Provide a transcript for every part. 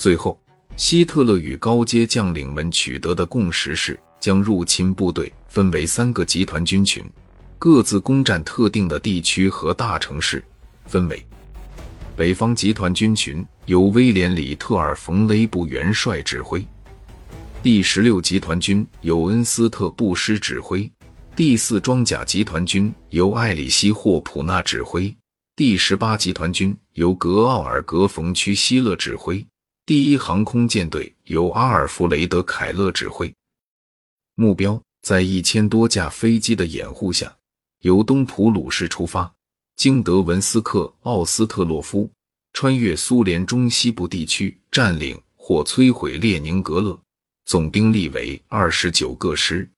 最后，希特勒与高阶将领们取得的共识是，将入侵部队分为三个集团军群，各自攻占特定的地区和大城市，分为。北方集团军群由威廉·里特尔·冯·雷布元帅指挥，第十六集团军由恩斯特·布施指挥，第四装甲集团军由艾里希·霍普纳指挥，第十八集团军由格奥尔格·冯·屈希勒指挥，第一航空舰队由阿尔弗雷德·凯勒指挥。目标在一千多架飞机的掩护下，由东普鲁士出发。经德文斯克、奥斯特洛夫，穿越苏联中西部地区，占领或摧毁列宁格勒，总兵力为二十九个师。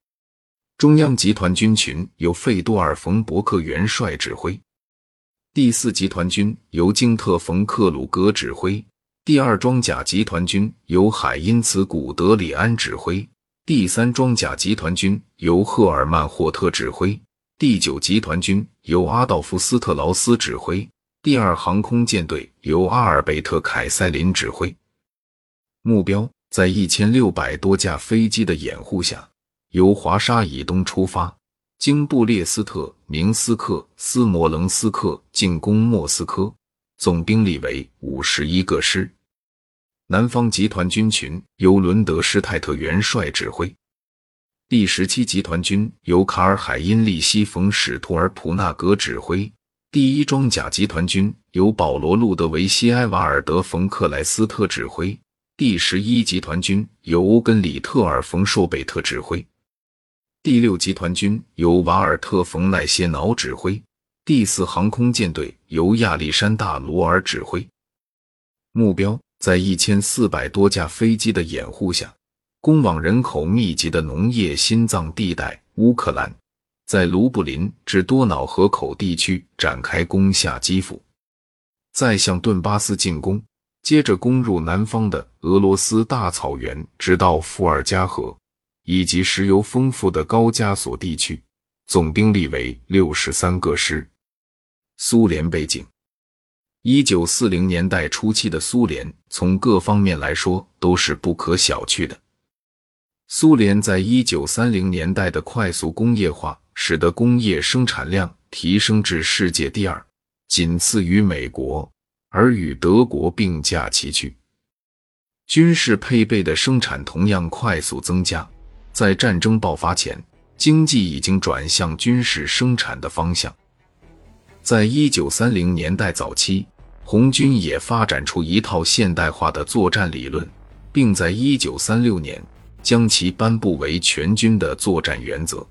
中央集团军群由费多尔·冯·伯克元帅指挥，第四集团军由京特·冯·克鲁格指挥，第二装甲集团军由海因茨·古德里安指挥，第三装甲集团军由赫尔曼·霍特指挥。第九集团军由阿道夫·斯特劳斯指挥，第二航空舰队由阿尔贝特·凯塞林指挥。目标在一千六百多架飞机的掩护下，由华沙以东出发，经布列斯特、明斯克、斯摩棱斯克进攻莫斯科，总兵力为五十一个师。南方集团军群由伦德施泰特元帅指挥。第十七集团军由卡尔海因利希冯史图尔普纳格指挥，第一装甲集团军由保罗路德维希埃瓦尔德冯克莱斯特指挥，第十一集团军由欧根里特尔冯硕贝特指挥，第六集团军由瓦尔特冯奈歇瑙指挥，第四航空舰队由亚历山大罗尔指挥。目标在一千四百多架飞机的掩护下。攻往人口密集的农业心脏地带乌克兰，在卢布林至多瑙河口地区展开攻下基辅，再向顿巴斯进攻，接着攻入南方的俄罗斯大草原，直到伏尔加河以及石油丰富的高加索地区，总兵力为六十三个师。苏联背景：一九四零年代初期的苏联，从各方面来说都是不可小觑的。苏联在一九三零年代的快速工业化，使得工业生产量提升至世界第二，仅次于美国，而与德国并驾齐驱。军事配备的生产同样快速增加。在战争爆发前，经济已经转向军事生产的方向。在一九三零年代早期，红军也发展出一套现代化的作战理论，并在1936年。将其颁布为全军的作战原则。